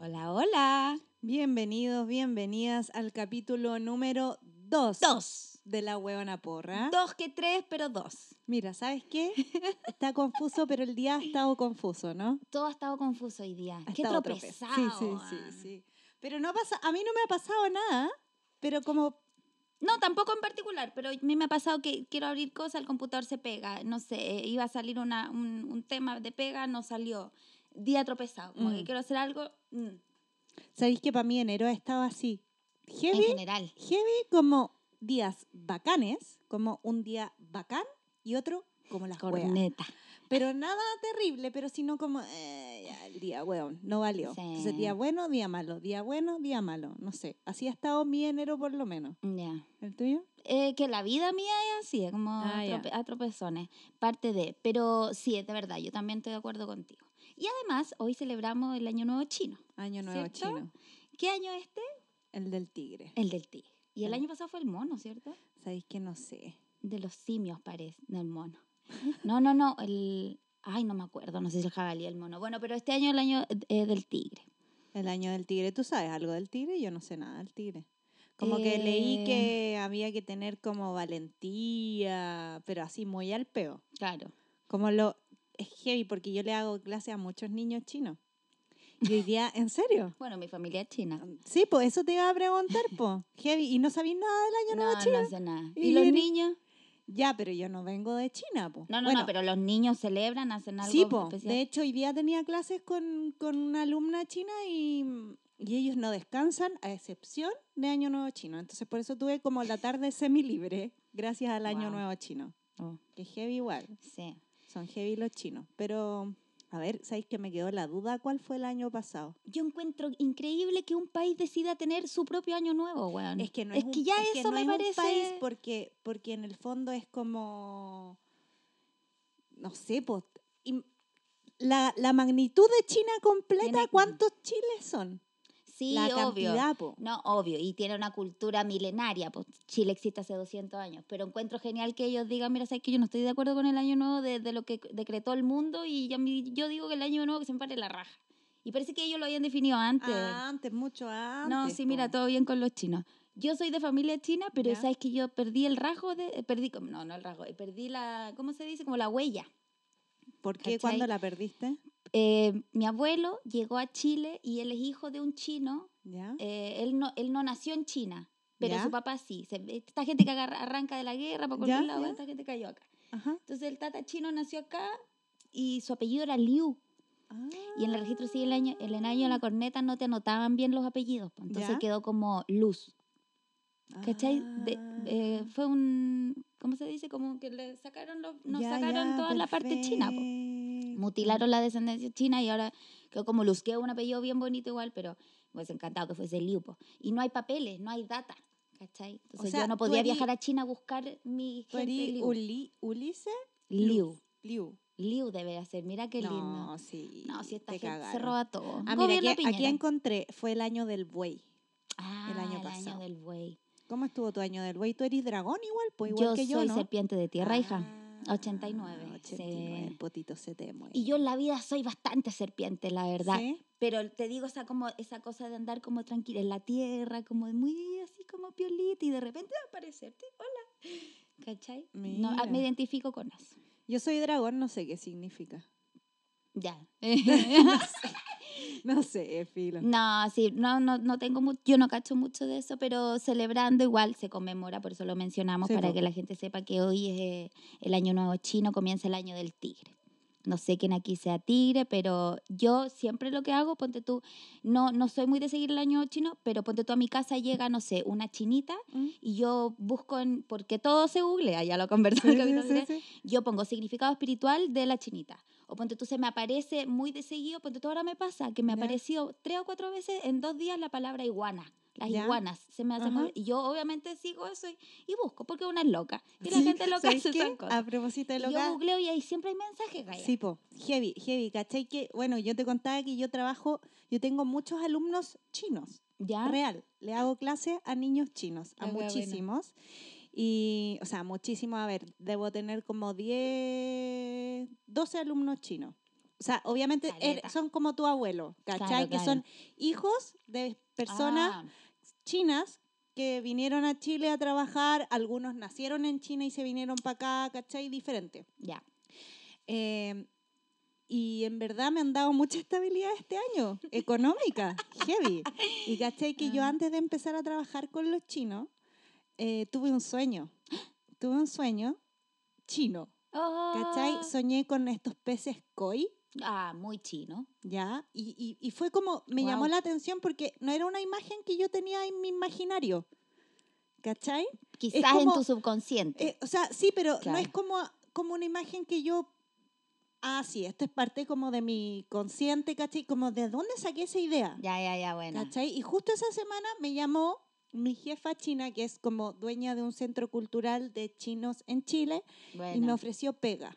Hola, hola. Bienvenidos, bienvenidas al capítulo número 2 Dos. De La Huevona Porra. Dos que tres, pero dos. Mira, ¿sabes qué? Está confuso, pero el día ha estado confuso, ¿no? Todo ha estado confuso hoy día. Ha Qué estado tropezado. trope- Sí, sí, sí, sí. Pero no pasa, a mí no me ha pasado nada, pero como No, tampoco en particular, pero a mí me ha pasado que quiero abrir cosas, el computador se pega. No sé, eh, iba a salir una, un, un tema de pega, no salió. Día tropezado. Como que Mm. quiero hacer algo mm, sabéis que para mí enero ha estado así. en Heavy, general. heavy como días bacanes, como un día bacán y otro como las. Corneta. Pero nada terrible, pero sino como eh, ya, el día, weón, no valió. Sí. Entonces, día bueno, día malo, día bueno, día malo. No sé, así ha estado mi enero por lo menos. Ya. ¿El tuyo? Eh, que la vida mía es así, es como Ah, trope- a tropezones, parte de. Pero sí, es de verdad, yo también estoy de acuerdo contigo. Y además, hoy celebramos el Año Nuevo Chino. Año Nuevo ¿Cierto? Chino. ¿Qué año es este? El del tigre. El del tigre. Y el año pasado fue el mono, ¿cierto? Sabéis que no sé. De los simios parece, del mono. No, no, no, el... Ay, no me acuerdo, no sé si el jabalí el mono. Bueno, pero este año es el año eh, del tigre. El año del tigre. ¿Tú sabes algo del tigre? Yo no sé nada del tigre. Como que leí Eh. que había que tener como valentía, pero así muy al peo. Claro. Como lo... Es heavy porque yo le hago clase a muchos niños chinos. Y hoy día, ¿en serio? Bueno, mi familia es china. Sí, pues eso te iba a preguntar, pues. Heavy. ¿Y no sabéis nada del año nuevo No, chino? no sé nada. Y ¿Y los niños? Ya, pero yo no vengo de China, pues. No, no, no, pero los niños celebran, hacen algo Sí, po. especial. De hecho, hoy día tenía clases con, con una alumna china y, y ellos no descansan a excepción de Año Nuevo Chino. Entonces, por eso tuve como la tarde semi-libre gracias al Año. Nuevo Chino. Oh, Que heavy igual. sí. Son heavy los chinos. Pero, a ver, ¿sabéis que me quedó la duda? ¿Cuál fue el año pasado? Yo encuentro increíble que un país decida tener su propio año nuevo, weón. Es que no es es, un- que ya es que eso no me es parece... un país porque, porque en el fondo es como, no sé, pues, la, la magnitud de China completa, ¿cuántos chiles son? Sí, la obvio. cantidad, po. No, obvio, y tiene una cultura milenaria, pues Chile existe hace 200 años, pero encuentro genial que ellos digan, mira, sabes que yo no estoy de acuerdo con el año nuevo de, de lo que decretó el mundo y ya mi- yo digo que el año nuevo que se me pare la raja. Y parece que ellos lo habían definido antes. Ah, antes, mucho antes. no, sí, mira, po. todo bien con los chinos. Yo soy de familia china, pero sabes que yo perdí el rasgo de, eh, perdí, como- no, no el rasgo, eh, perdí la, ¿cómo se dice? Como la huella. ¿Por qué cuando la perdiste? Eh, mi abuelo llegó a Chile y él es hijo de un chino ¿Ya? eh, él, no, él no nació en China, pero ¿Ya? su papá sí. Se- esta gente que agarra- arranca de la guerra para cualquier ¿Ya? lado, esta gente cayó acá. Ajá. Entonces el tata chino nació acá y su apellido era Liu. Y en el registro civil el año, el año de la corneta no te anotaban bien los apellidos, entonces quedó como Luz. ¿Cachai? De- Ah. eh, fue un, ¿cómo se dice? Como que le sacaron, los, nos Ya, sacaron ya, toda la parte china. po. perfecto. Mutilaron la descendencia china y ahora quedó como Luz, que es un apellido bien bonito igual, pero hubiese encantado que fuese Liu. po. Y no hay papeles, no hay data. ¿Cachai? Entonces sea, yo no podía erí- viajar a China a buscar mi ¿Tú gente Liu. Uli, Ulises? Liu. Liu. Liu debe ser, mira qué lindo. No, sí. No, si esta te gente se cagaron. roba todo. Ah, mira, aquí, aquí encontré, fue el año del buey. Ah, el año el pasado. año del buey. ¿Cómo estuvo tu año del buey? ¿Tú eres dragón igual? Pues igual yo que yo, soy ¿no? serpiente de tierra, hija. Ah, 89, 89, sí. el potito se te muere. Y yo en la vida soy bastante serpiente, la verdad. ¿Sí? Pero te digo, esa, como, esa cosa de andar como tranquila en la tierra, como muy así como piolita y de repente va a aparecerte. Hola. ¿Cachai? No, ah, me identifico con eso. Yo soy dragón, no sé qué significa. Ya. No sé, filo. no, sí, no, no, no tengo mucho, yo no cacho mucho de eso, pero celebrando igual se conmemora, por eso lo mencionamos, Sí, para po. que la gente sepa que hoy es eh, el año nuevo chino, comienza el año del tigre. No sé quién aquí sea tigre, pero yo siempre lo que hago, ponte tú, no, no soy muy de seguir el año chino, pero ponte tú a mi casa llega, no sé, una chinita ¿Mm? y yo busco en, porque todo se googlea, ya lo conversamos Sí, sí. yo pongo significado espiritual de la chinita. O ponte tú, se me aparece muy de seguido, ponte tú, ahora me pasa que me Ya. apareció tres o cuatro veces en dos días la palabra iguana. las Ya. iguanas. Se me hace Ajá. muy- Y yo obviamente sigo eso y, y busco, porque una es loca. Y la Sí, gente loca ¿sabes hace qué? cosas. A propósito de Y lo yo googleo y ahí siempre hay mensajes, Gaya. Sí, po, heavy, heavy, ¿cachai? Que, bueno, yo te contaba que yo trabajo, yo tengo muchos alumnos chinos, ¿Ya? real. Le hago clase a niños chinos, a buena. Y, o sea, muchísimos, a ver, debo tener como 10, 12 alumnos chinos. O sea, obviamente er- son como tu abuelo, ¿cachai? Claro, que claro. son hijos de personas Ah, chinas que vinieron a Chile a trabajar, algunos nacieron en China y se vinieron para acá, ¿cachai? Diferente. ya. Eh, y en verdad me han dado mucha estabilidad este año, económica, heavy. Y caché que yo Ah. antes de empezar a trabajar con los chinos, eh, tuve un sueño. Tuve un sueño chino, ¿cachai? Oh. Soñé con estos peces koi, Ah, muy chino. ¿ya? Y, y- y fue como, me llamó Guau. la atención porque no era una imagen que yo tenía en mi imaginario, ¿cachai? Quizás en como- tu subconsciente. Eh, o sea, sí, pero no Claro. es como, como una imagen que yo. Ah, sí, esto es parte como de mi consciente, ¿cachai? Como de dónde saqué esa idea, ya, ya, ya, bueno. ¿cachai? Y justo esa semana me llamó mi jefa china, que es como dueña de un centro cultural de chinos en Chile, y me ofreció pega.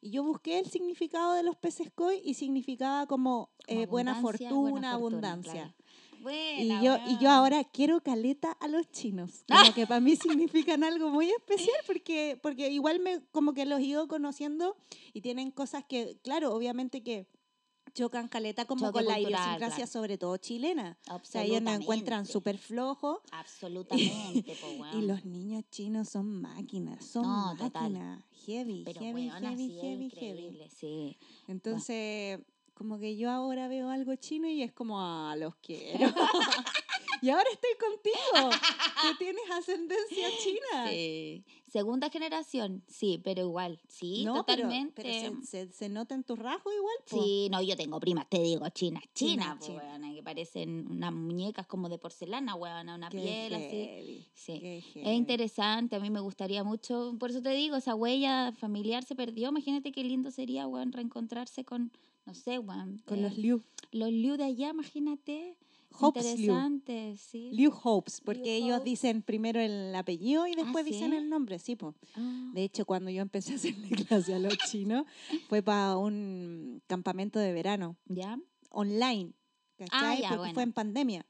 Y yo busqué el significado de los peces koi y significaba como, eh, buena, fortuna, buena abundancia. claro. Y Buena, yo, y yo ahora quiero caleta a los chinos. Como que para mí significan algo muy especial porque, porque igual me como que los ido conociendo y tienen cosas que, claro, obviamente que chocan caleta como Choque con la idiosincrasia, claro. sobre todo chilena. O sea, ellos nos encuentran súper flojos Absolutamente, po, y weón. los niños chinos son máquinas, son No, máquinas. Heavy, Pero heavy, heavy, heavy, heavy. sí. Entonces, como que yo ahora veo algo chino y es como, ah, los quiero. y ahora estoy contigo, que tienes ascendencia china. Sí. Segunda generación, sí, pero igual, sí, No, totalmente. Pero, se, se, se nota en tu rasgo igual. po. Sí, no, yo tengo primas, te digo, chinas, China, chinas, po, china. weona, que parecen unas muñecas como de porcelana, weona, una Qué piel así. Sí. Es interesante, a mí me gustaría mucho, por eso te digo, esa huella familiar se perdió, imagínate qué lindo sería, weón, reencontrarse con, no sé, weón. Con eh, los Liu. los Liu de allá, imagínate. Hopes Liu. Interesante, sí. Liu Hopes, porque Liu ellos Hopes. dicen primero el apellido y después dicen ¿sí? el nombre, sí, po. Ah, De hecho, cuando yo empecé a hacerle clase a los chinos, fue para un campamento de verano. ¿Ya? online, ¿cachai? ya, Porque bueno. fue en pandemia.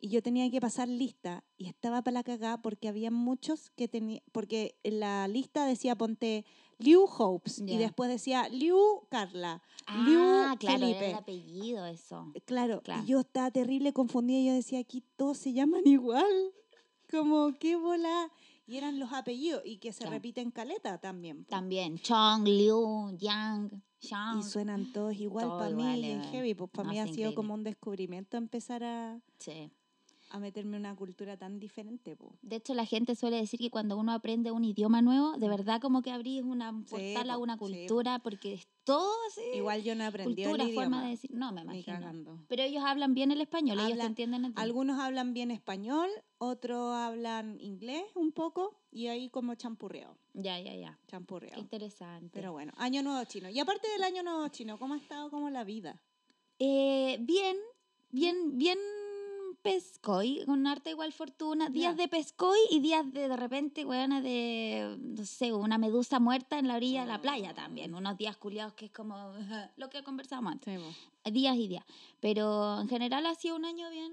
Y yo tenía que pasar lista y estaba para la cagada porque había muchos que tenían, porque en la lista decía ponte Liu Hopes y después decía Liu Carla, Ah, Liu claro, era Felipe. el apellido eso. Claro, Claro. y yo estaba terrible confundida y yo decía, aquí todos se llaman igual. Como, qué bola. Y eran los apellidos y que se Claro. repiten caleta también. También, Chong, Liu, Yang, Shang. Y suenan todos igual Todo para mí, bien eh. heavy. Pues para No, mí ha sido increíble. como un descubrimiento empezar a, Sí. A meterme en una cultura tan diferente. po. De hecho, la gente suele decir que cuando uno aprende un idioma nuevo, de verdad como que abrís una un Sí, portal a una sí, cultura, porque es todo así. Igual yo no aprendí cultura, el idioma. forma de decir. No, me imagino. Pero ellos hablan bien el español, ellos te entienden el Algunos hablan bien español, otros hablan inglés un poco y ahí como champurreado. Ya, ya, ya. Champurreado. interesante. Pero bueno, año nuevo chino. Y aparte del año nuevo chino, ¿cómo ha estado como la vida? Eh, bien, bien, bien pescoy, con harta igual fortuna. Días de pescoy y días de de repente, weona, de, no sé, una medusa muerta en la orilla de la playa también. Unos días culiados que es como lo que conversamos antes. Días y días. Pero en general ha sido un año bien,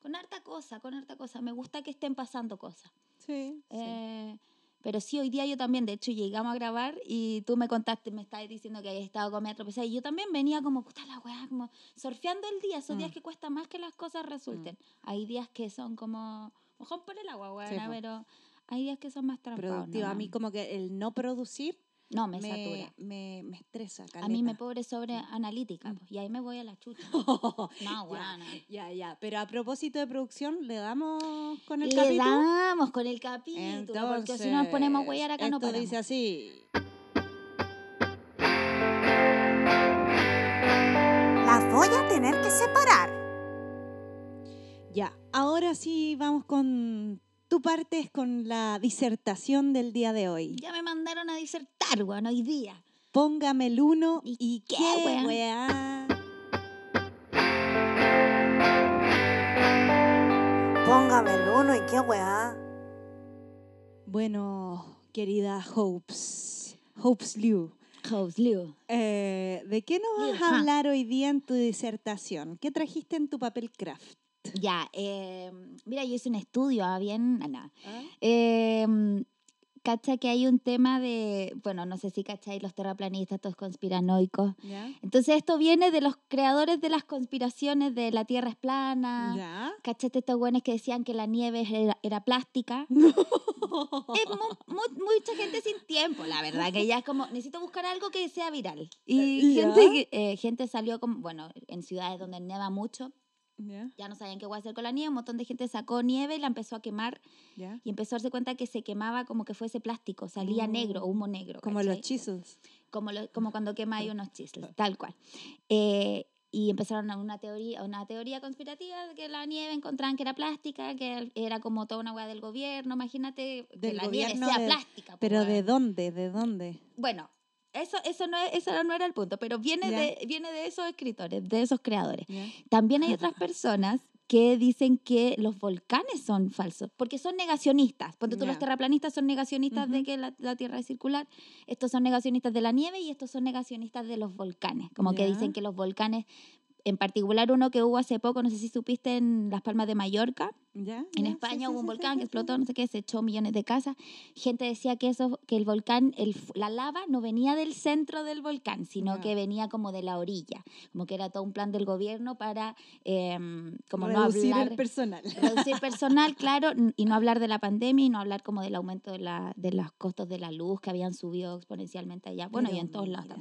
con harta cosa, con harta cosa. Me gusta que estén pasando cosas. Sí. sí. Pero sí, hoy día yo también, de hecho, llegamos a grabar y tú me contaste, me estabas diciendo que habías estado con media tropezada y yo también venía como, puta la weá, como surfeando el día, esos días Mm. que cuesta más que las cosas resulten. Hay días que son como, mojón por el agua, weá, Sí, pero hay días que son más trampados. Productiva. A mí como que el no producir No, me, me, satura. me, me estresa. A mí me caleta. pobre sobre analítica, Mm. pues, y ahí me voy a la chucha. No, Ya, weá, Ya, ya. Pero a propósito de producción, ¿le damos con el Le capítulo? damos con el capítulo, porque si no nos ponemos a huellar acá no esto paramos. dice así. Las voy a tener que separar. Ya, ahora sí vamos con tu parte, es con la disertación del día de hoy. Ya me mandaron a disertar, weón, hoy día. Póngame el uno ¿Y y, qué, qué. Póngame el uno y qué weá. Bueno, querida Hopes, Hopes Liu, House Liu. eh, ¿de qué nos vas a hablar hoy día en tu disertación? ¿Qué trajiste en tu papel craft? Ya, eh, mira, yo hice un estudio, ah, bien, ah, no. Eh, cacha que hay un tema de, bueno, no sé si cacháis los terraplanistas, estos conspiranoicos. Entonces esto viene de los creadores de las conspiraciones de la Tierra es plana. ¿Ya? ¿Cachaste estos güeyes que decían que la nieve era, era plástica? Es mu- mu- mucha gente sin tiempo, la verdad, que ya es como, necesito buscar algo que sea viral. Y gente, eh, gente salió como, bueno, en ciudades donde nieva mucho, ¿Ya? ya no sabían qué iba a hacer con la nieve, un montón de gente sacó nieve y la empezó a quemar ¿Ya? y empezó a darse cuenta que se quemaba como que fuese plástico, salía negro, Oh, humo negro. Como los ¿cachai? chisels. como, lo- como cuando quema ahí unos chisles, tal cual. Eh, y empezaron a una teoría, una teoría conspirativa de que la nieve encontraban que era plástica, que era como toda una hueá del gobierno, imagínate que Del la nieve sea de- plástica. ¿Pero de dónde? ¿De dónde? Bueno, eso, eso, no es, eso no era el punto, pero viene de, viene de esos escritores, de esos creadores. También hay otras personas que dicen que los volcanes son falsos, porque son negacionistas. Ponte tú, los terraplanistas son negacionistas de que la, la Tierra es circular, estos son negacionistas de la nieve y estos son negacionistas de los volcanes, como que dicen que los volcanes, en particular uno que hubo hace poco, no sé si supiste, en Las Palmas de Mallorca, ¿Ya? en España sí, hubo un sí, volcán sí, que explotó, no sé qué, se echó millones de casas. Gente decía que eso, que el volcán, el, la lava no venía del centro del volcán, sino que venía como de la orilla, como que era todo un plan del gobierno para em, como Reducir no hablar, el personal. reducir personal, claro, y no hablar de la pandemia y no hablar como del aumento de, la, de los costos de la luz que habían subido exponencialmente allá, bueno, y Pero en todos lados.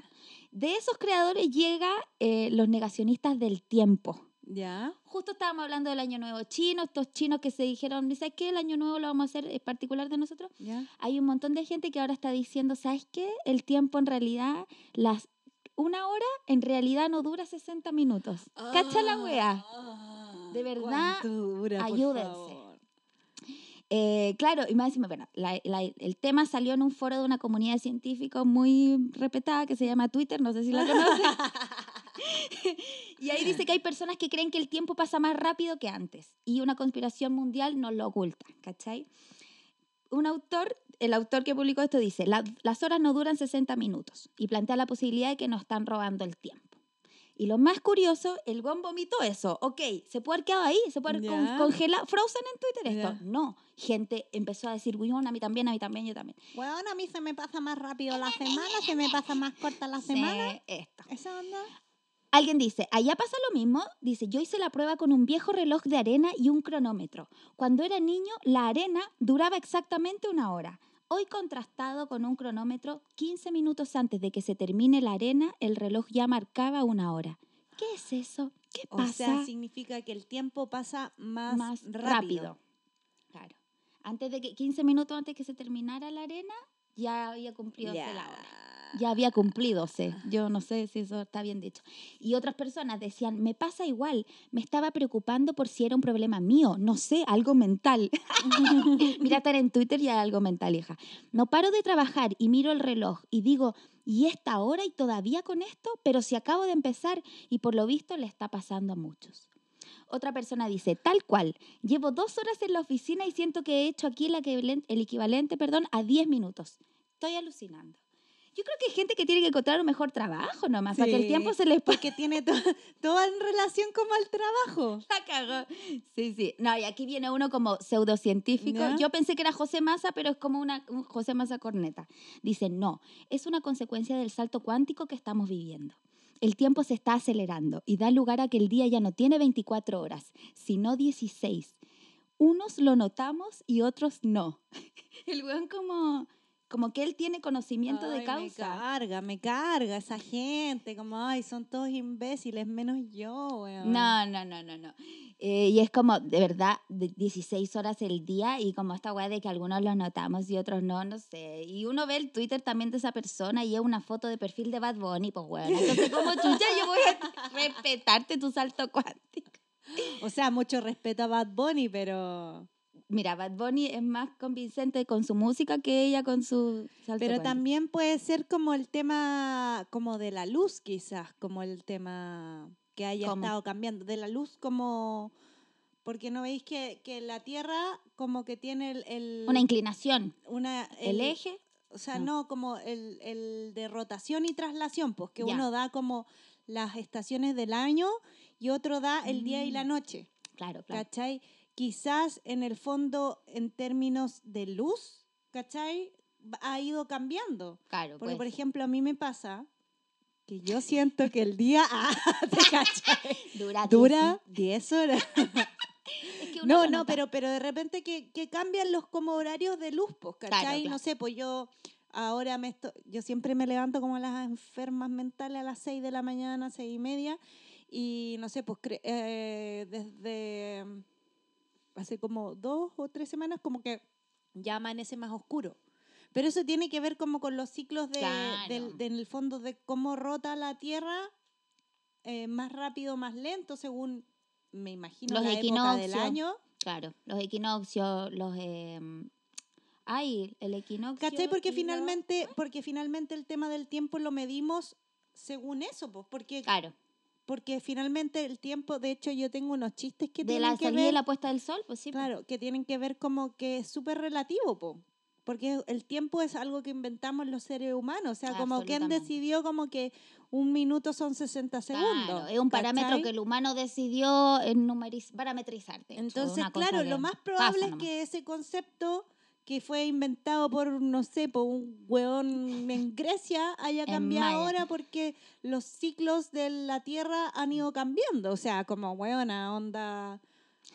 De esos creadores llega eh, los negacionistas del tiempo. ¿Ya? Justo estábamos hablando del Año Nuevo chino, estos chinos que se dijeron, ¿sabes qué? El Año Nuevo lo vamos a hacer en particular de nosotros. ¿Ya? Hay un montón de gente que ahora está diciendo, ¿sabes qué? El tiempo en realidad, las una hora en realidad no dura 60 minutos. ¿Cacha la wea? De verdad, ¿Cuánto dura, ayúdense. Eh, claro, y más encima, bueno, la- la- el tema salió en un foro de una comunidad de científicos muy respetada que se llama Twitter, no sé si la conocen. Y ahí dice que hay personas que creen que el tiempo pasa más rápido que antes y una conspiración mundial nos lo oculta, ¿cachai? Un autor, el autor que publicó esto dice, "La- las horas no duran 60 minutos y plantea la posibilidad de que nos están robando el tiempo. Y lo más curioso, el gon vomitó eso. Ok, ¿se puede haber quedado ahí? ¿Se puede haber Ya. congelado? ¿Frozen en Twitter esto? Ya. No. Gente empezó a decir, "Weón, a mí también, a mí también, yo también. Bueno, a mí se me pasa más rápido la semana, se me pasa más corta la semana. Sí, esto. ¿Esa onda? Alguien dice, allá pasa lo mismo. Dice, yo hice la prueba con un viejo reloj de arena y un cronómetro. Cuando era niño, la arena duraba exactamente una hora. Hoy contrastado con un cronómetro, 15 minutos antes de que se termine la arena, el reloj ya marcaba una hora. ¿Qué es eso? ¿Qué O pasa? sea, significa que el tiempo pasa más, más rápido. rápido. Claro. Antes de que 15 minutos antes que se terminara la arena, ya había cumplido la hora. Ya había cumplido, sé. Yo no sé si eso está bien dicho. Y otras personas decían, me pasa igual, me estaba preocupando por si era un problema mío, no sé, algo mental. Mira, estar en Twitter y hay algo mental, hija. No paro de trabajar y miro el reloj y digo, ¿y esta hora y todavía con esto? Pero si acabo de empezar y por lo visto le está pasando a muchos. Otra persona dice, tal cual, llevo dos horas en la oficina y siento que he hecho aquí el equivalente perdón, a 10 minutos. Estoy alucinando. Yo creo que hay gente que tiene que encontrar un mejor trabajo nomás, para que el Sí, tiempo se les. Porque tiene to- todo en relación como al trabajo. La cagó. Sí, sí. No, y aquí viene uno como pseudocientífico. ¿Ya? Yo pensé que era José Massa, pero es como una un José Massa corneta. Dice, no, es una consecuencia del salto cuántico que estamos viviendo. El tiempo se está acelerando y da lugar a que el día ya no tiene 24 horas, sino 16. Unos lo notamos y otros no. El weón como, como que él tiene conocimiento de Ay, Me causa. carga, me carga esa gente. Como, ay, son todos imbéciles, menos yo, weón. No, no, no, no, no. Eh, y es como, de verdad, de 16 horas el día y como esta weá de que algunos lo notamos y otros no, no sé. Y uno ve el Twitter también de esa persona y es una foto de perfil de Bad Bunny, pues weón. Entonces, como chucha, yo voy a respetarte tu salto cuántico. O sea, mucho respeto a Bad Bunny, pero. Mira, Bad Bunny es más convincente con su música que ella con su salto Pero también puede ser como el tema como de la luz, quizás, como el tema que haya ¿Cómo? estado cambiando. De la luz como Porque no veis que, que la Tierra como que tiene el... el- Una inclinación. una- El, eje. O sea, No. no, como el, el de rotación y traslación, pues que Ya. uno da como las estaciones del año y otro da el día y la Mm. noche. Claro, claro. ¿Cachai? Quizás en el fondo, en términos de luz, ¿cachai? Ha ido cambiando. Claro, Porque, pues. por ejemplo, a mí me pasa que yo siento que el día ah, ¿te dura. dura 10 horas. Es que uno No, no, pero, pero de repente que, que cambian los como horarios de luz, pues, ¿cachai? Claro, claro. No sé, pues yo ahora me esto, yo siempre me levanto como las enfermas mentales a las 6 de la mañana, seis y media, y no sé, pues eh, desde hace como dos o tres semanas como que ya amanece más oscuro. Pero eso tiene que ver como con los ciclos de, Claro. del, del fondo de cómo rota la Tierra eh, más rápido, más lento, según me imagino Los la época del año. Claro, los equinoccios, los... Eh, ay, el equinoccio... ¿Cachai? Porque lo- finalmente, porque finalmente el tema del tiempo lo medimos según eso, pues, porque, Claro, porque finalmente el tiempo, de hecho yo tengo unos chistes que de tienen la que salida y ver, la puesta del sol, pues sí. claro, que tienen que ver como que es súper relativo, po. Porque el tiempo es algo que inventamos los seres humanos, o sea, como quien decidió como que un minuto son 60 segundos. Claro, es un parámetro ¿cachai? que el humano decidió en numeriz- parametrizarte. Entonces, claro, lo más probable es que ese concepto que fue inventado por, no sé, por un hueón en Grecia haya cambiado ahora porque los ciclos de la Tierra han ido cambiando. O sea, como hueona, onda,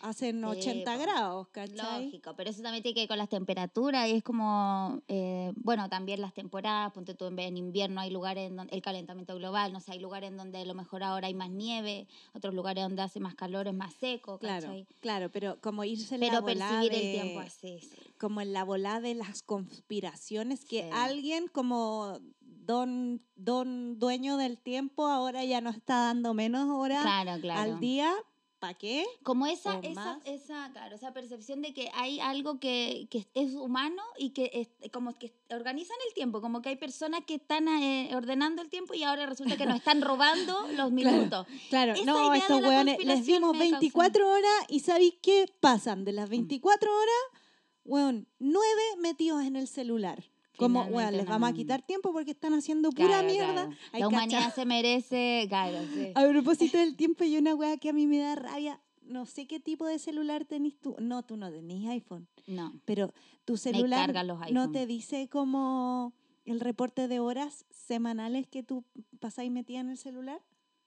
hacen Sí, 80 po. grados, ¿cachai? Lógico, pero eso también tiene que ver con las temperaturas y es como, eh, bueno, también las temporadas, ponte tú en, invierno hay lugares en donde el calentamiento global, no sé, hay lugares en donde a lo mejor ahora hay más nieve, otros lugares donde hace más calor, es más seco, Claro, ¿cachai? claro, pero como irse en la Pero volada percibir de- el tiempo así, sí. como en la volada de las conspiraciones que Sí. alguien como don, don dueño del tiempo ahora ya nos está dando menos horas Claro, claro. al día. ¿Para qué? Como esa, esa, esa, claro, esa percepción de que hay algo que, que es humano y que es, como que organizan el tiempo, como que hay personas que están eh, ordenando el tiempo y ahora resulta que nos están robando los minutos. Claro, Esa no, estos hueones les dimos me causa- 24 horas y ¿sabéis qué? Pasan de Mm. las 24 horas, weón, 9 metidos en el celular. Como, Finalmente les vamos a quitar tiempo porque están haciendo pura Claro, mierda. claro. La cacha- humanidad se merece, claro, sí. A propósito del tiempo, hay una weá que a mí me da rabia. No sé qué tipo de celular tenés tú. No, tú no tenés iPhone. No. Pero tu celular los no te dice como el reporte de horas semanales que tú pasáis metida en el celular.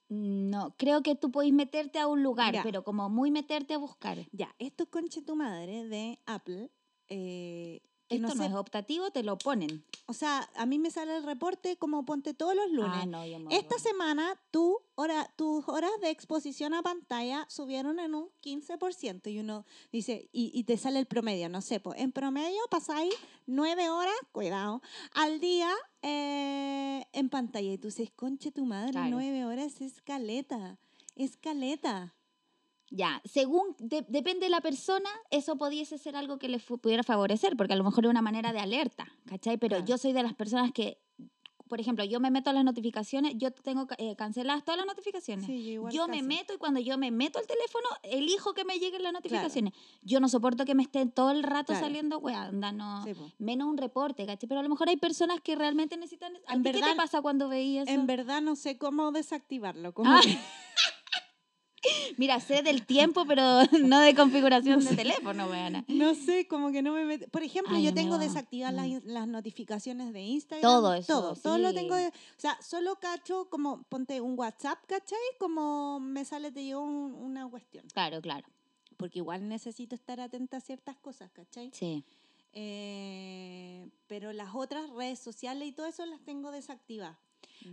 No, creo que tú podés meterte a un lugar, Ya. pero como muy meterte a buscar. Ya, esto es conche tu madre de Apple. eh, que Esto no no, sé, es optativo, te lo ponen. o sea, a mí me sale el reporte como ponte todos los lunes. Ah, no, yo me Esta semana tu hora, tus horas de exposición a pantalla subieron en un 15% y uno dice, y, y te sale el promedio, no sé, pues en promedio pasáis nueve horas, cuidado, al día eh, en pantalla y tú dices, conche tu madre, Claro. nueve horas es caleta, es caleta. Ya, según, de- depende de la persona, eso pudiese ser algo que le pudiera favorecer, porque a lo mejor es una manera de alerta, ¿cachai? Pero Claro. yo soy de las personas que, por ejemplo, yo me meto a las notificaciones, yo tengo eh, canceladas todas las notificaciones. Sí, yo me meto y cuando yo me meto al teléfono, elijo que me lleguen las notificaciones. Yo no soporto que me estén todo el rato Claro. saliendo, weá, anda, no. Sí, po. Menos un reporte, ¿cachai? Pero a lo mejor hay personas que realmente necesitan. ¿A En ¿Qué verdad- te pasa cuando veías eso? En verdad no sé cómo desactivarlo. Como Ah. Mira, sé del tiempo, pero no de configuración de teléfono, weona. No sé, como que no me mete. Por ejemplo, Ay, yo tengo desactivadas las, mm. las notificaciones de Instagram. Todo eso, Todo, todo lo tengo. de- o sea, solo cacho como, ponte un WhatsApp, ¿cachai? Como me sale, te llegó un- una cuestión. Claro, claro. Porque igual necesito estar atenta a ciertas cosas, ¿cachai? Sí. Eh, pero las otras redes sociales y todo eso las tengo desactivadas.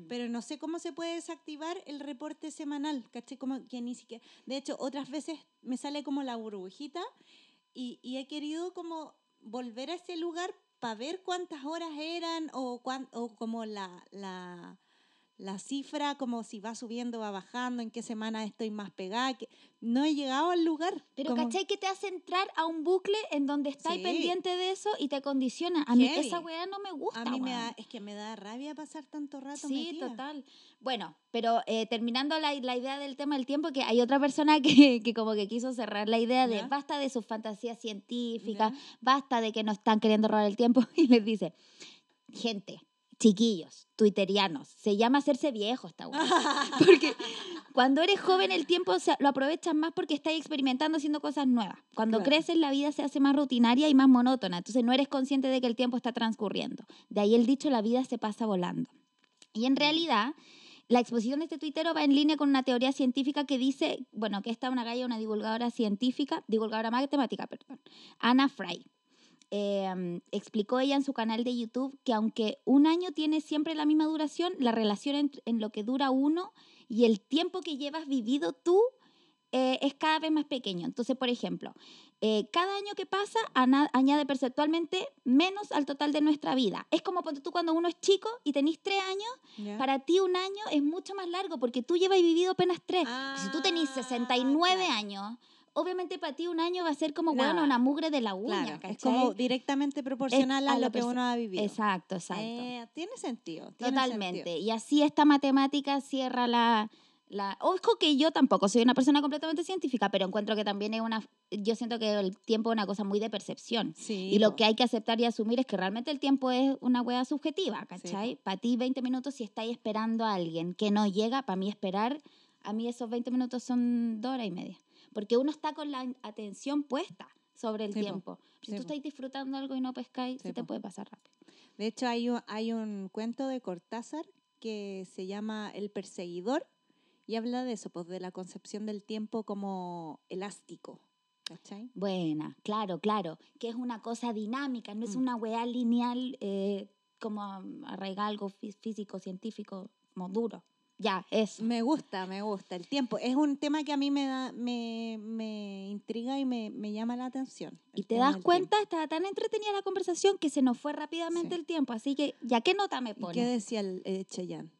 Pero no sé cómo se puede desactivar el reporte semanal, ¿cachai? Como que ni siquiera... De hecho, otras veces me sale como la burbujita y, y he querido como volver a ese lugar para ver cuántas horas eran o, cuán- o como la, la, la cifra, como si va subiendo, va bajando, en qué semana estoy más pegada. que- No he llegado al lugar. Pero como- ¿cachai que te hace entrar a un bucle en donde estás Sí. pendiente de eso y te condiciona? A mí Heavy. esa weá no me gusta. A mí me da, es que me da rabia pasar tanto rato Sí, metida. total. Bueno, pero eh, terminando la, la idea del tema del tiempo, que hay otra persona que, que como que quiso cerrar la idea de basta de sus fantasías científicas, basta de que nos están queriendo robar el tiempo y les dice, gente, chiquillos, tuiterianos, se llama hacerse viejo esta weá. Porque cuando eres joven el tiempo se- lo aprovechas más porque estás experimentando haciendo cosas nuevas. Cuando Claro. creces la vida se hace más rutinaria y más monótona, entonces no eres consciente de que el tiempo está transcurriendo. De ahí el dicho, la vida se pasa volando. Y en realidad, la exposición de este tuitero va en línea con una teoría científica que dice, bueno, que esta es una galla, una divulgadora científica, divulgadora matemática, perdón, Ana Fry. Eh, explicó ella en su canal de YouTube que aunque un año tiene siempre la misma duración, la relación en, en lo que dura uno y el tiempo que llevas vivido tú eh, es cada vez más pequeño. Entonces, por ejemplo, eh, cada año que pasa añade perceptualmente menos al total de nuestra vida. Es como ponte tú cuando uno es chico y tenés tres años, para ti un año es mucho más largo porque tú llevas vivido apenas tres. si tú tenés Ah, 69 claro. años, obviamente para ti un año va a ser como, Nada. bueno, una mugre de la uña, Claro, ¿cachai? es como directamente proporcional a a, lo lo que uno ha vivido. Exacto, exacto. Eh, tiene sentido. tiene Totalmente. sentido. Y así esta matemática cierra la, la... Ojo que yo tampoco soy una persona completamente científica, pero encuentro que también es una... Yo siento que el tiempo es una cosa muy de percepción. Sí, Y lo po. que hay que aceptar y asumir es que realmente el tiempo es una hueá subjetiva. ¿cachai? Para ti 20 minutos si estáis esperando a alguien que no llega, para mí esperar, a mí esos 20 minutos son dos horas y media. Porque uno está con la atención puesta sobre el Sí, po. tiempo. Si Sí, tú po. estáis disfrutando algo y no pescáis, Sí, se te po. puede pasar rápido. De hecho, hay un, hay un cuento de Cortázar que se llama El perseguidor y habla de eso, pues de la concepción del tiempo como elástico. ¿Cachai? Buena, claro, claro. Que es una cosa dinámica, no es Mm. una weá lineal eh, como arraigar algo fí- físico, científico, como duro. Ya, eso. Me gusta, me gusta. El tiempo es un tema que a mí me, da, me, me intriga y me, me llama la atención. Y te das cuenta, estaba tan entretenida la conversación que se nos fue rápidamente Sí. el tiempo. Así que, ¿ya qué nota me tiempo. ¿Y pone? ¿Qué decía el eh, Cheyenne?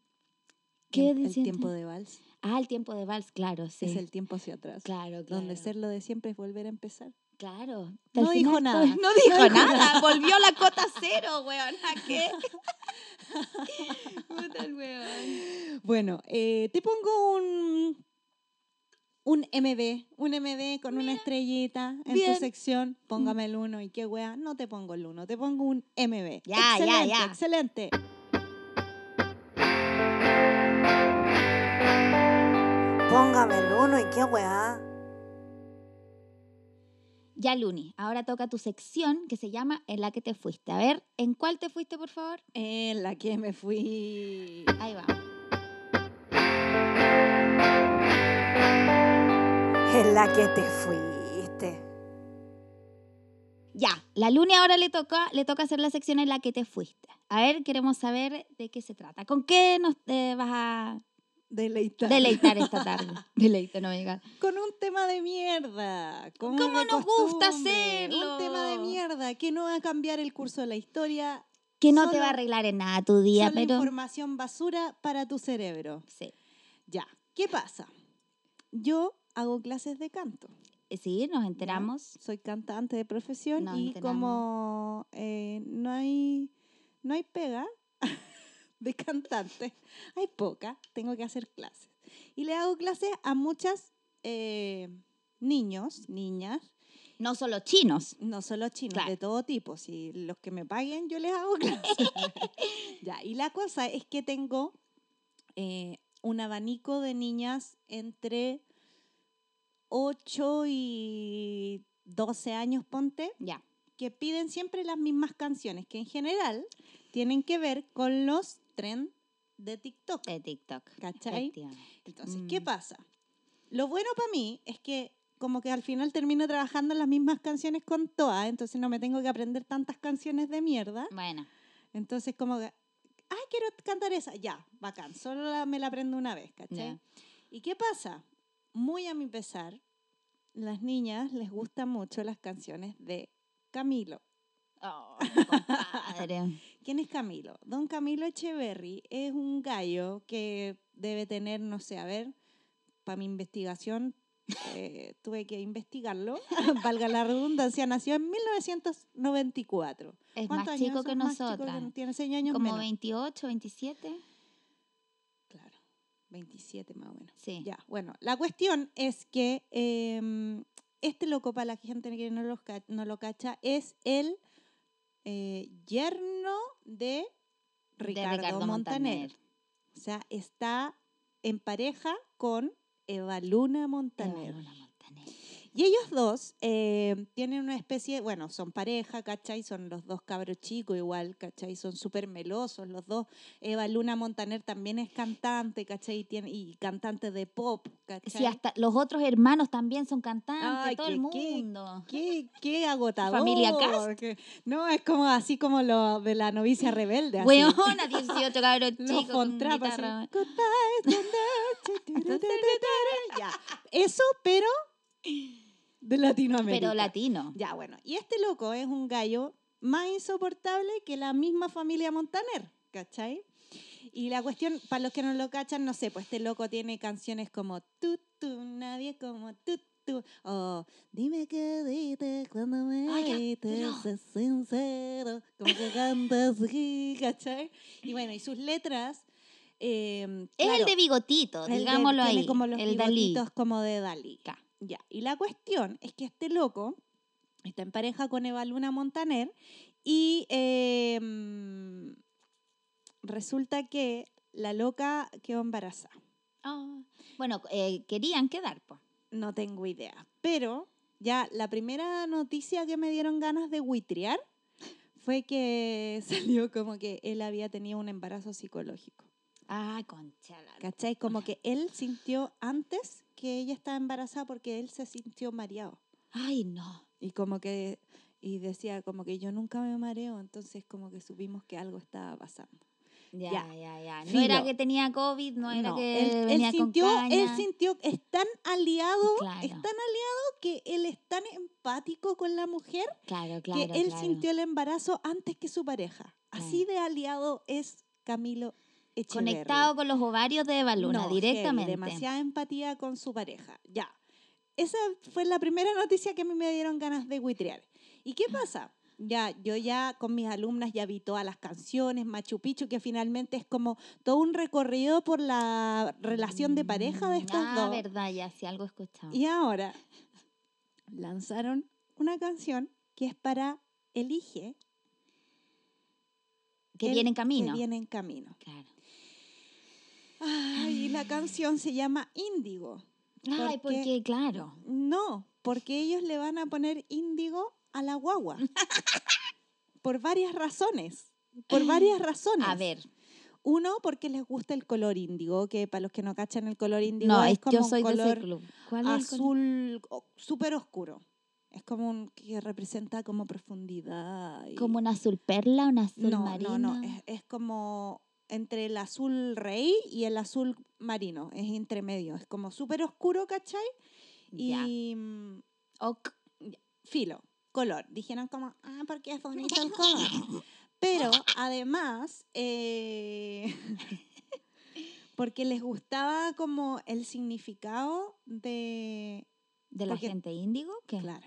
¿Qué el, el decía tiempo de vals Ah, el tiempo de vals, claro, sí. es el tiempo hacia atrás. Claro, claro. Donde ser lo de siempre es volver a empezar. Claro. No dijo nada. todo- No dijo dijo nada. Volvió a la cota cero, weón. ¿A qué? Puta el weón. Bueno, eh, te pongo un, un MB, un MB con una estrellita en bien. tu sección. Póngame el 1 y qué wea, no te pongo el 1, te pongo un MB. Ya, ya, excelente, ya. Excelente. Póngame el uno y qué weá. Ya, Luni, ahora toca tu sección que se llama En la que te fuiste. A ver, ¿en cuál te fuiste, por favor? En la que me fui. Ahí va. En la que te fuiste. Ya, la Luni ahora le toca, le toca hacer la sección en la que te fuiste. A ver, queremos saber de qué se trata. ¿Con qué nos eh, vas a Deleitar. deleitar esta tarde? Deleite, no me digas. Con un tema de mierda. Como ¿Cómo nos gusta hacerlo? Un tema de mierda que no va a cambiar el curso de la historia. Que no te va a arreglar en nada tu día, Solo pero... información basura para tu cerebro. Sí. Ya, ¿qué pasa? Yo hago clases de canto. Eh, Sí, nos ¿ya? enteramos. Soy cantante de profesión Nos y enteramos. como eh, no hay no hay pega de cantante, hay poca, tengo que hacer clases. Y le hago clases a muchas eh, niños, niñas, No solo chinos. no solo chinos, Claro. de todo tipo. Si los que me paguen, yo les hago clases. ya, y la cosa es que tengo eh, un abanico de niñas entre 8 y 12 años, ponte, Ya. que piden siempre las mismas canciones, que en general tienen que ver con los trends de TikTok. De TikTok. ¿Cachai? Entonces, ¿qué Mm. pasa? Lo bueno para mí es que como que al final termino trabajando en las mismas canciones con todas, entonces no me tengo que aprender tantas canciones de mierda. Bueno, Entonces como que, ay, quiero cantar esa. Ya, bacán, solo la- me la aprendo una vez, ¿cachai? Ya. ¿Y qué pasa? Muy a mi pesar, las niñas les gustan mucho las canciones de Camilo. Oh, compadre. ¿Quién es Camilo? Don Camilo Echeverry es un gallo que debe tener, no sé, a ver, para mi investigación eh, tuve que investigarlo, valga la redundancia, nació en 1994. Es ¿Cuántos más años chico que nosotras. tiene 6 años Como menos. 28, 27. Claro, 27 más o menos. Sí. Ya, bueno, la cuestión es que em, este loco, para la gente que no lo, no lo cacha, es el eh, yerno de Ricardo, de Ricardo Montaner. Montaner. O sea, está en pareja con Eva Luna Montaner. Eva Luna Montaner. Y ellos dos eh, tienen una especie, bueno, son pareja, ¿cachai? Son los dos cabros chicos igual, ¿cachai? Son súper melosos los dos. Eva Luna Montaner también es cantante, ¿cachai? Y, tiene, y cantante de pop, ¿cachai? Sí, hasta los otros hermanos también son cantantes, Ay, todo qué- el mundo. Qué, qué agotador. Familia Cast. que- No, es como así como lo de la novicia rebelde. así. Weona, 18 cabros chicos con así, guitarra. Eso, pero de Latinoamérica. Pero latino. Ya, bueno. Y este loco es un gallo más insoportable que la misma familia Montaner, ¿cachai? Y la cuestión, para los que no lo cachan, no sé, pues este loco tiene canciones como tú, tú, nadie como tú, tú. O dime qué dices cuando me dices, pero- sé sincero, como que cantas así, ¿cachai? Y bueno, y sus letras... eh, Es claro, el de bigotito, el de- digámoslo tiene ahí. como los el Dalí. bigotitos como de Dalí. Ya, y la cuestión es que este loco está en pareja con Eva Luna Montaner y eh, mm, resulta que la loca quedó embarazada. Ah, Bueno, eh, querían quedar, pues. No tengo idea. Pero ya la primera noticia que me dieron ganas de buitrear fue que salió como que él había tenido un embarazo psicológico. Ay, concha la- ¿Cachai? Como que él sintió antes que ella estaba embarazada porque él se sintió mareado. Ay, no. Y como que, y decía como que yo nunca me mareo, entonces como que supimos que algo estaba pasando. Ya, Ya. ya, ya. No Filo. era que tenía COVID, no era No, que él, él venía sintió, con caña. él sintió, es tan aliado, Claro. es tan aliado que él es tan empático con la mujer Claro, claro, que él sintió el embarazo antes que su pareja. Así de aliado es Camilo Echeverry. Conectado con los ovarios de Eva Luna, No, heavy, directamente. demasiada empatía con su pareja. Ya. Esa fue la primera noticia que a mí me dieron ganas de buitrear. ¿Y qué pasa? Ya, yo ya con mis alumnas ya vi todas las canciones, Machu Picchu, que finalmente es como todo un recorrido por la relación de pareja de estos ah, dos. verdad, ya, si algo he escuchado. Y ahora lanzaron una canción que es para Elige. que el viene en camino. Que viene en camino. Claro. Ay, y la canción se llama Índigo. Ay, porque- porque, claro. No, porque ellos le van a poner índigo a la guagua. por varias razones. Por varias razones. A ver, Uno, porque les gusta el color índigo, que para los que no cachan el color índigo no, es como yo un soy de ese color club. ¿Cuál azul súper oscuro. Es como un que representa como profundidad. y- ¿Como un azul perla, un azul no, marino? no, no, es, es como entre el azul rey y el azul marino, es intermedio, es como súper oscuro, ¿cachai? Y mm, Ok. filo, color. Dijeron como, ah, porque es bonito el color. Pero además, eh, porque les gustaba como el significado de... ¿De la Porque- gente índigo? ¿Qué? Claro.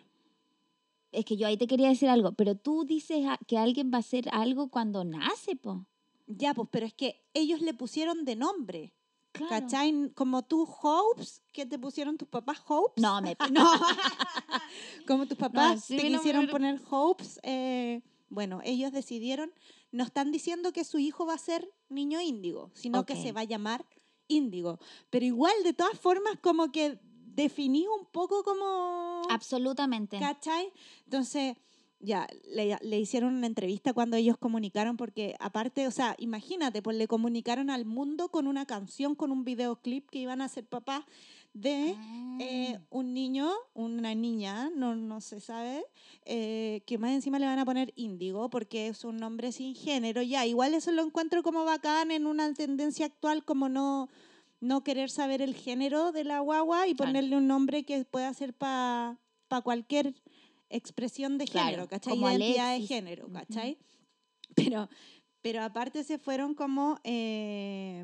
Es que yo ahí te quería decir algo, pero tú dices que alguien va a hacer algo cuando nace, po. Ya, pues, pero es que ellos le pusieron de nombre. Claro. ¿Cachai? Como tú, Hopes, que te pusieron tus papás Hopes. No, me... No. Como tus papás así te mi nombre quisieron poner Hopes. eh, bueno, ellos decidieron, no están diciendo que su hijo va a ser niño índigo, sino que Ok. se va a llamar índigo. Pero igual, de todas formas, como que definí un poco como... Absolutamente. ¿Cachai? Entonces, ya, le, le hicieron una entrevista cuando ellos comunicaron, porque aparte, o sea, imagínate, pues le comunicaron al mundo con una canción, con un videoclip que iban a ser papás de eh, Ah. un niño, una niña, no, no se sabe, eh, que más encima le van a poner índigo porque es un nombre sin género. Ya, igual eso lo encuentro como bacán en una tendencia actual, como no, no querer saber el género de la guagua y Claro. ponerle un nombre que pueda ser para cualquier expresión de Claro, género, ¿cachai? como Identidad de género. ¿cachai? Pero, Pero aparte se fueron como, eh,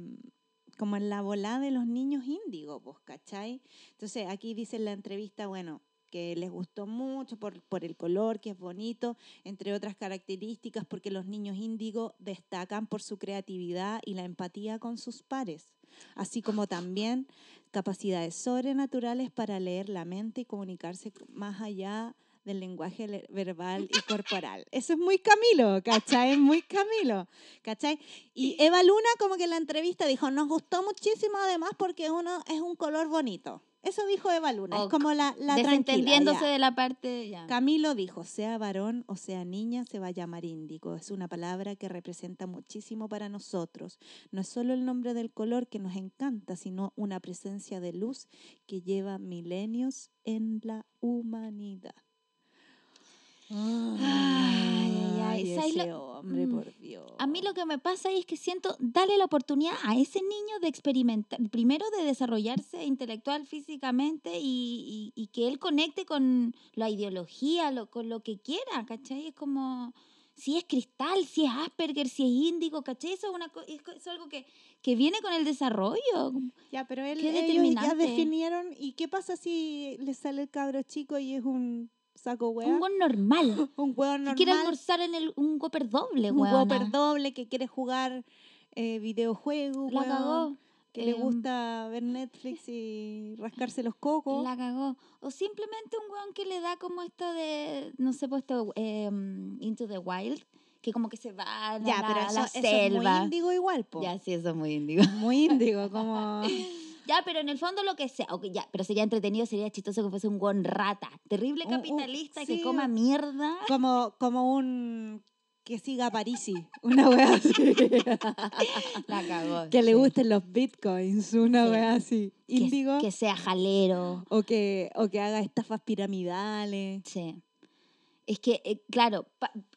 como en la volada de los niños índigo, pues, ¿cachai? Entonces aquí dice en la entrevista, bueno, que les gustó mucho por, por el color, que es bonito, entre otras características, porque los niños índigo destacan por su creatividad y la empatía con sus pares, así como también capacidades sobrenaturales para leer la mente y comunicarse más allá del lenguaje le- verbal y corporal. Eso es muy Camilo, ¿cachai? Es muy Camilo, ¿cachai? Y Eva Luna como que en la entrevista dijo, nos gustó muchísimo además porque uno es un color bonito. Eso dijo Eva Luna, es como la, la Desentendiéndose ya. de la parte. Ya. Camilo dijo, sea varón o sea niña, se va a llamar índigo. Es una palabra que representa muchísimo para nosotros. No es solo el nombre del color que nos encanta, sino una presencia de luz que lleva milenios en la humanidad. Ay, ay, ay. ¿Sabes ese lo- hombre, Mm. por Dios. A mí lo que me pasa es que siento, dale la oportunidad a ese niño de experimentar, primero de desarrollarse intelectual, físicamente y, y- y que él conecte con la ideología, lo, con lo que quiera, ¿cachai? Es como, si es cristal, si es Asperger, si es índigo, ¿cachai? Eso es, una, es algo que, que viene con el desarrollo. Ya, pero él, Qué ellos ya definieron. ¿Y qué pasa si le sale el cabro chico y es un saco hueá? Un buen normal. Un hueón Que normal. quiere almorzar en el, un Whopper doble, un weona. Whopper doble que quiere jugar eh, videojuegos, La cagó. que le Em, gusta ver Netflix y rascarse los cocos. La cagó. O simplemente un weón que le da como esto de, no sé, pues esto, em, Into the Wild, que como que se va a la, ya, pero eso, la eso es selva. muy índigo igual, po. ya, sí, eso es muy índigo. Muy índigo, como... Ya, pero en el fondo lo que sea, ok, ya, pero sería entretenido, sería chistoso que fuese un weón rata, terrible capitalista sí, que coma mierda. como, como un... que siga a Parisi, una wea así. La cagó. que le gusten los bitcoins, una Sí. wea así. Que- Índigo. Que, sea jalero. o, que, o que haga estafas piramidales. Sí. Es que, eh, claro,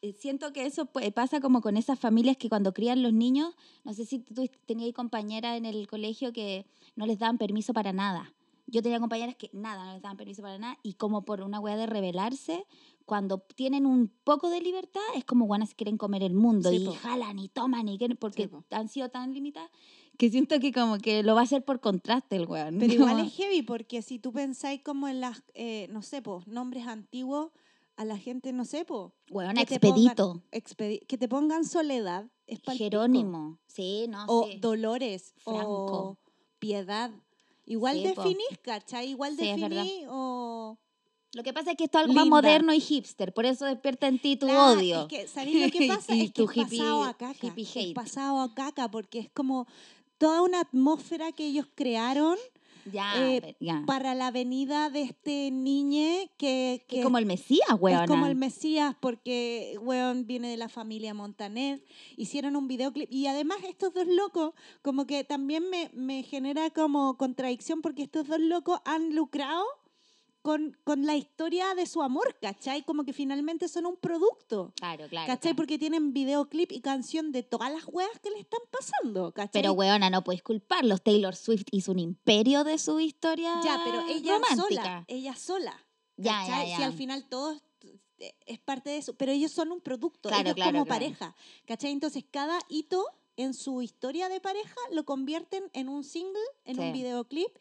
eh, siento que eso pues, pasa como con esas familias que cuando crían los niños, no sé si tú tenías compañeras en el colegio que no les daban permiso para nada. Yo tenía compañeras que nada, no les daban permiso para nada, y como por una weá de rebelarse, cuando tienen un poco de libertad, es como guanas quieren comer el mundo Sí, y po. jalan y toman y quieren, porque po. han sido tan limitadas que siento que como que lo va a hacer por contraste el weón. Pero igual es heavy porque si tú pensáis como en las, eh, no sé, po, nombres antiguos, a la gente, no sé, po, Weón, que te pongan- expedito. que te pongan soledad, es. Jerónimo. Sí, no O sí. dolores, Franco. o piedad. Igual Sí, definís, ¿cachai? Igual Sí, definís o... Lo que pasa es que esto es algo más Linda. moderno y hipster, por eso despierta en ti tu Claro, odio. Es que, ¿sabéis lo que pasa? Es que es pasado hippie- a caca. hippie Es pasado a caca porque es como toda una atmósfera que ellos crearon ya, eh, ya. para la venida de este niñe que, Que es como el Mesías, Es weona. como el Mesías porque, weón, viene de la familia Montaner. Hicieron un videoclip. Y además estos dos locos, como que también me, me genera como contradicción porque estos dos locos han lucrado con, con la historia de su amor, ¿cachai? Como que finalmente son un producto. Claro, claro. ¿Cachai? claro. Porque tienen videoclip y canción de todas las weas que le están pasando, ¿cachai? Pero, weona, no puedes culparlos. Taylor Swift hizo un imperio de su historia Ya, pero ella romántica. sola, ella sola. Ya, ya, ya. Si al final todo es- es parte de eso, pero ellos son un producto, Claro, ellos claro, como pareja, ¿cachai? Entonces cada hito en su historia de pareja lo convierten en un single, en Sí. un videoclip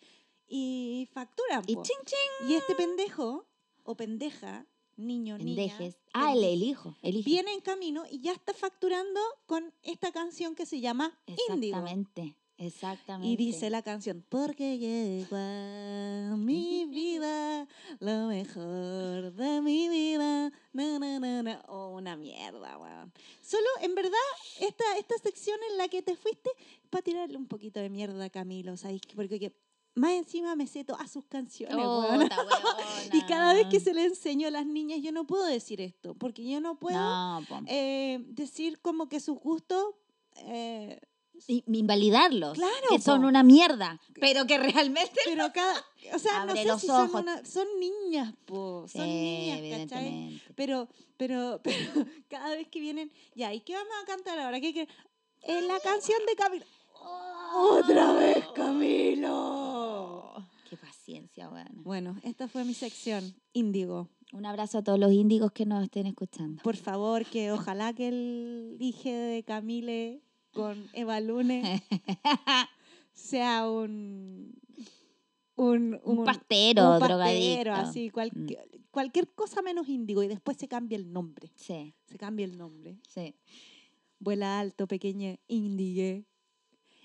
y facturan. Y po. ching, ching. Y este pendejo o pendeja, niño, Pendejes. niña, Ah, el, el hijo. El hijo. viene en camino y ya está facturando con esta canción que se llama Índigo. Exactamente. Exactamente. Y dice la canción, porque llegó a mi vida lo mejor de mi vida. Na, na, na, na. Oh, una mierda, weón. Solo, en verdad, esta, esta sección en la que te fuiste, es para tirarle un poquito de mierda a Camilo, ¿sabes? Porque que más encima me sé todas sus canciones. Puta, Y cada vez que se le enseño a las niñas, yo no puedo decir esto, porque yo no puedo No, eh, decir como que sus gustos... eh, Y- invalidarlos. Claro, Que son una mierda. Pero que realmente. Pero cada, o sea, no sé los si son, ojos. una- son niñas, po, son Sí, niñas. Pero, pero, pero cada vez que vienen, ya, ¿y qué vamos a cantar ahora? ¿Qué qué? Eh, la canción de Camilo. ¡Otra vez, Camilo! Qué paciencia, weón. Bueno, esta fue mi sección, Índigo. Un abrazo a todos los índigos que nos estén escuchando. Por favor, que ojalá que el hijo de Camile con Eva Lune sea un... Un, Un pastero, un drogadicto. así, cualquier, cualquier cosa menos índigo y después se cambia el nombre. Sí, Se cambia el nombre. sí. Vuela alto, pequeña, indigue.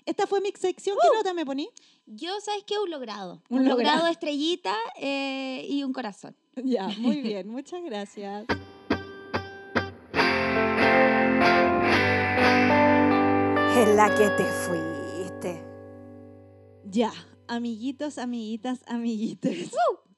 Esta fue mi sección. ¿Qué nota me poní? Yo, ¿sabes qué? Un logrado. Un Un, logrado. logrado, estrellita eh, y un corazón. Ya, muy bien. Muchas gracias. En la que te fuiste. Ya, amiguitos, amiguitas, amiguitos.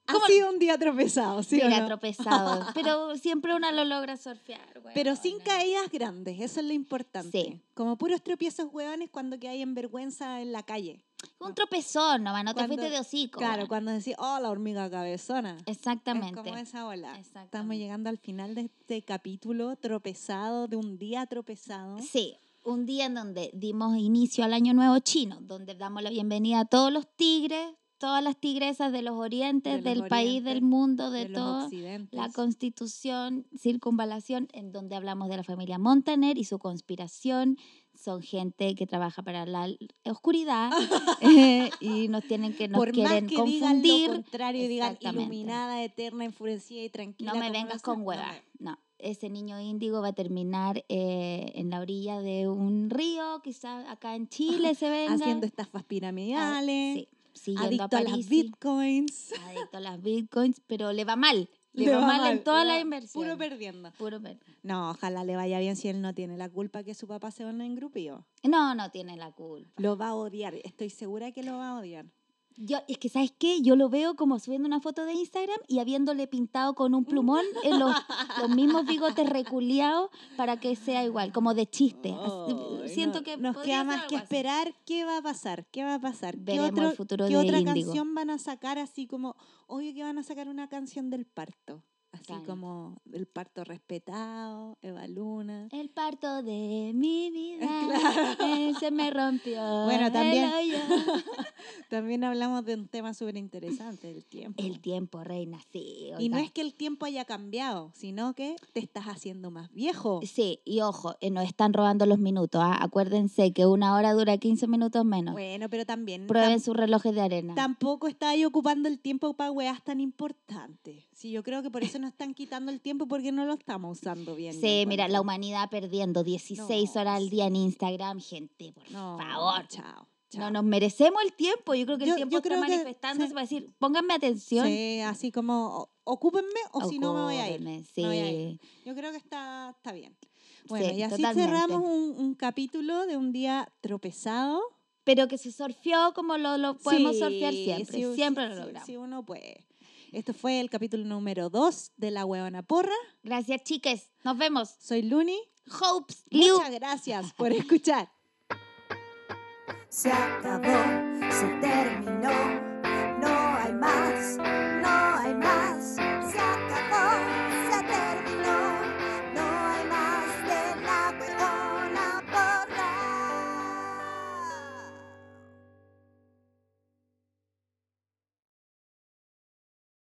¿Cómo Ha sido un día tropezado, ¿sí o Mira, no? tropezado. Pero siempre una lo logra surfear, güey. Pero sin caídas grandes, eso es lo importante. Sí. Como puros tropiezos hueones cuando que hay en vergüenza en la calle. Un tropezón nomás, no te Cuando- fuiste de hocico. Claro, cuando decís, oh, la hormiga cabezona. Exactamente. Es como esa ola. Estamos llegando al final de este capítulo tropezado, de un día tropezado. Sí, un día en donde dimos inicio al Año Nuevo Chino, donde damos la bienvenida a todos los tigres, todas las tigresas de los orientes, De los del país, del mundo, de, de todo. La constitución, circunvalación, en donde hablamos de la familia Montaner y su conspiración. Son gente que trabaja para la oscuridad eh, y nos tienen que nos Por más quieren que digan confundir. lo contrario y digan iluminada, eterna, enfurecida y tranquila. No me vengas con hueva. No, ese niño índigo va a terminar eh, en la orilla de un río, quizás acá en Chile se venga. Haciendo estafas Ah, piramidales, sí, siguiendo adicto a, las Parisi, bitcoins. Adicto a las bitcoins, pero le va mal. Le, va, mal, en toda le la va inversión. Puro perdiendo. Puro per- No, ojalá le vaya bien si él no tiene la culpa que su papá se van en grupillo. No, no tiene la culpa. Lo va a odiar, estoy segura que lo va a odiar. Yo, es que, ¿sabes qué? Yo lo veo como subiendo una foto de Instagram y habiéndole pintado con un plumón en los, los mismos bigotes reculeados para que sea igual, como de chiste. Ay, Siento no, que nos queda más que así. esperar qué va a pasar, qué va a pasar. Veremos ¿Qué, otro- el futuro qué de otra canción van a sacar así como, obvio que van a sacar una canción del parto, así como el parto respetado, Eva Luna. El parto de mi vida Claro. eh, se me rompió. Bueno, también-. También hablamos de un tema súper interesante, el tiempo. El tiempo, reina, sí. y no es que el tiempo haya cambiado, sino que te estás haciendo más viejo. Sí, y ojo, eh, nos están robando los minutos. ¿ah? Acuérdense que una hora dura 15 minutos menos. Bueno, pero también Prueben tam- sus relojes de arena. tampoco está ahí ocupando el tiempo para weas tan importantes. Sí, yo creo que por eso nos están quitando el tiempo porque no lo estamos usando bien. Sí, mira, la humanidad perdiendo 16 No, horas al día en sí. Instagram, gente, por No, favor. Chao. No nos merecemos el tiempo. Yo creo que Yo- el tiempo está creo que- manifestándose sí. para decir, pónganme atención. Sí, así como o- ocúpenme o si no me voy a ir. Ocúpenme, me voy a ir. Sí. Yo creo que está, está bien. Bueno, Sí, y así totalmente. cerramos un, un capítulo de un día tropezado. Pero que se surfeó como lo, lo podemos Sí, surfear siempre. sí, siempre sí, lo sí, logramos. Sí, uno puede. Esto fue el capítulo número 2 de La Huevona Porra. Gracias, chiques. Nos vemos. Soy Luni. Hopes, Liu. Muchas gracias por escuchar. Se acabó, se